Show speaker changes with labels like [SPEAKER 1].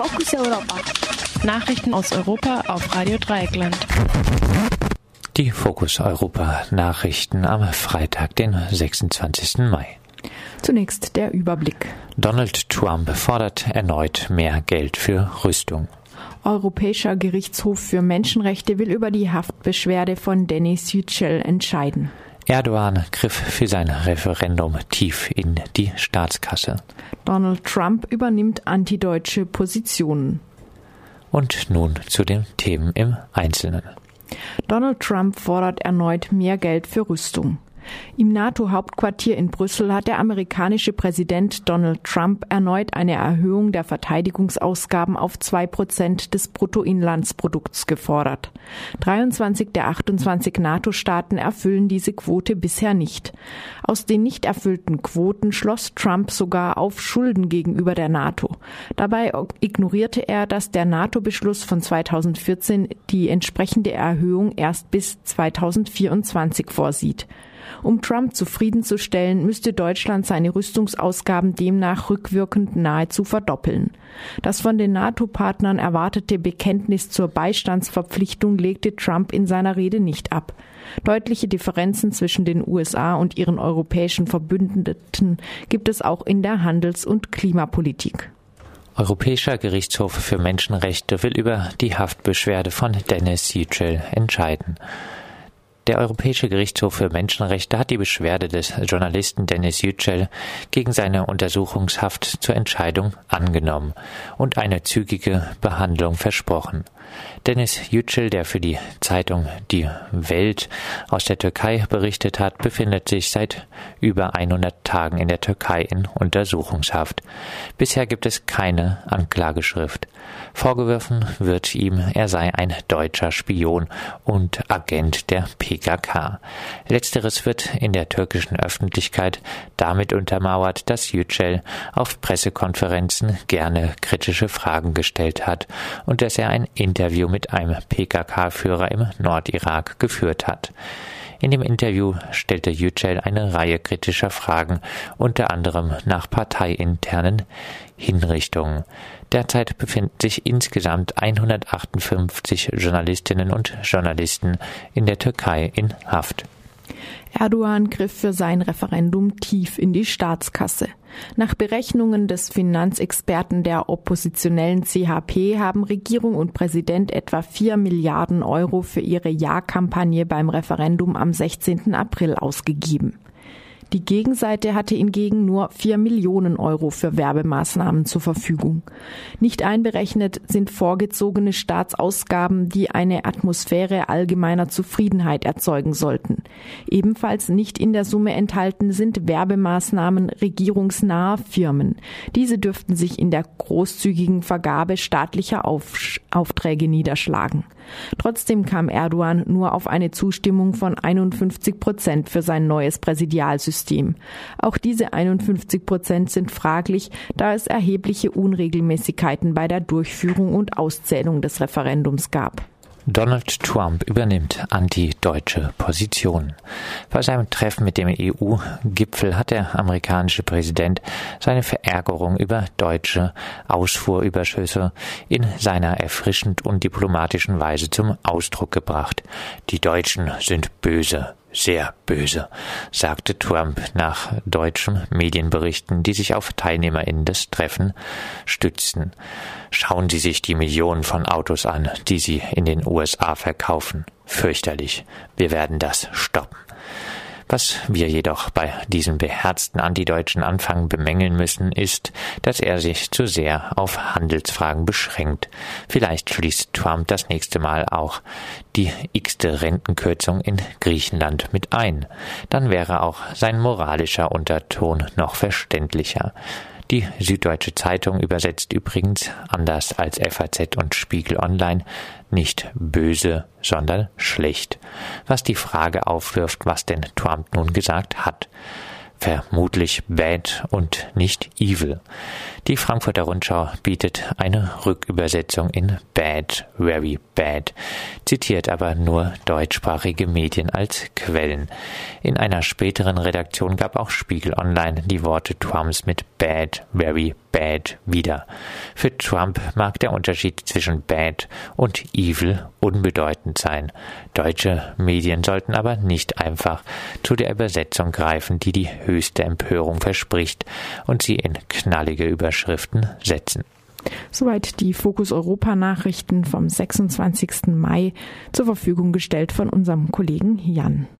[SPEAKER 1] Fokus Europa.
[SPEAKER 2] Nachrichten aus Europa auf Radio Dreieckland.
[SPEAKER 3] Die Fokus Europa Nachrichten am Freitag, den 26. Mai.
[SPEAKER 4] Zunächst der Überblick.
[SPEAKER 3] Donald Trump fordert erneut mehr Geld für Rüstung.
[SPEAKER 4] Europäischer Gerichtshof für Menschenrechte will über die Haftbeschwerde von Denis Yücel entscheiden.
[SPEAKER 3] Erdogan griff für sein Referendum tief in die Staatskasse.
[SPEAKER 4] Donald Trump übernimmt antideutsche Positionen.
[SPEAKER 3] Und nun zu den Themen im Einzelnen.
[SPEAKER 4] Donald Trump fordert erneut mehr Geld für Rüstung. Im NATO-Hauptquartier in Brüssel hat der amerikanische Präsident Donald Trump erneut eine Erhöhung der Verteidigungsausgaben auf zwei Prozent des Bruttoinlandsprodukts gefordert. 23 der 28 NATO-Staaten erfüllen diese Quote bisher nicht. Aus den nicht erfüllten Quoten schloss Trump sogar auf Schulden gegenüber der NATO. Dabei ignorierte er, dass der NATO-Beschluss von 2014 die entsprechende Erhöhung erst bis 2024 vorsieht. Um Trump zufriedenzustellen, müsste Deutschland seine Rüstungsausgaben demnach rückwirkend nahezu verdoppeln. Das von den NATO-Partnern erwartete Bekenntnis zur Beistandsverpflichtung legte Trump in seiner Rede nicht ab. Deutliche Differenzen zwischen den USA und ihren europäischen Verbündeten gibt es auch in der Handels- und Klimapolitik.
[SPEAKER 3] Europäischer Gerichtshof für Menschenrechte will über die Haftbeschwerde von Dennis Yücel entscheiden. Der Europäische Gerichtshof für Menschenrechte hat die Beschwerde des Journalisten Dennis Yücel gegen seine Untersuchungshaft zur Entscheidung angenommen und eine zügige Behandlung versprochen. Dennis Yücel, der für die Zeitung Die Welt aus der Türkei berichtet hat, befindet sich seit über 100 Tagen in der Türkei in Untersuchungshaft. Bisher gibt es keine Anklageschrift. Vorgeworfen wird ihm, er sei ein deutscher Spion und Agent der PKK. Letzteres wird in der türkischen Öffentlichkeit damit untermauert, dass Yücel auf Pressekonferenzen gerne kritische Fragen gestellt hat und dass er ein Interview mit einem PKK-Führer im Nordirak geführt hat. In dem Interview stellte Yücel eine Reihe kritischer Fragen, unter anderem nach parteiinternen Hinrichtungen. Derzeit befinden sich insgesamt 158 Journalistinnen und Journalisten in der Türkei in Haft.
[SPEAKER 4] Erdogan griff für sein Referendum tief in die Staatskasse. Nach Berechnungen des Finanzexperten der oppositionellen CHP haben Regierung und Präsident etwa 4 Milliarden Euro für ihre Ja-Kampagne beim Referendum am 16. April ausgegeben. Die Gegenseite hatte hingegen nur vier Millionen Euro für Werbemaßnahmen zur Verfügung. Nicht einberechnet sind vorgezogene Staatsausgaben, die eine Atmosphäre allgemeiner Zufriedenheit erzeugen sollten. Ebenfalls nicht in der Summe enthalten sind Werbemaßnahmen regierungsnaher Firmen. Diese dürften sich in der großzügigen Vergabe staatlicher Auf Aufträge niederschlagen. Trotzdem kam Erdogan nur auf eine Zustimmung von 51 Prozent für sein neues Präsidialsystem. Auch diese 51 Prozent sind fraglich, da es erhebliche Unregelmäßigkeiten bei der Durchführung und Auszählung des Referendums gab.
[SPEAKER 3] Donald Trump übernimmt antideutsche Positionen. Bei seinem Treffen mit dem EU-Gipfel hat der amerikanische Präsident seine Verärgerung über deutsche Ausfuhrüberschüsse in seiner erfrischend und diplomatischen Weise zum Ausdruck gebracht. Die Deutschen sind böse, sehr böse, sagte Trump nach deutschen Medienberichten, die sich auf TeilnehmerInnen des Treffen stützten. Schauen Sie sich die Millionen von Autos an, die Sie in den USA verkaufen. Fürchterlich. Wir werden das stoppen. Was wir jedoch bei diesem beherzten antideutschen Anfang bemängeln müssen, ist, dass er sich zu sehr auf Handelsfragen beschränkt. Vielleicht schließt Trump das nächste Mal auch die x-te Rentenkürzung in Griechenland mit ein. Dann wäre auch sein moralischer Unterton noch verständlicher. Die Süddeutsche Zeitung übersetzt übrigens, anders als FAZ und Spiegel Online, nicht böse, sondern schlecht, was die Frage aufwirft, was denn Trump nun gesagt hat vermutlich bad und nicht evil. Die Frankfurter Rundschau bietet eine Rückübersetzung in bad, very bad, zitiert aber nur deutschsprachige Medien als Quellen. In einer späteren Redaktion gab auch Spiegel Online die Worte Trumps mit bad, very Bad wieder. Für Trump mag der Unterschied zwischen Bad und Evil unbedeutend sein. Deutsche Medien sollten aber nicht einfach zu der Übersetzung greifen, die die höchste Empörung verspricht und sie in knallige Überschriften setzen.
[SPEAKER 4] Soweit die Fokus Europa Nachrichten vom 26. Mai zur Verfügung gestellt von unserem Kollegen Jan.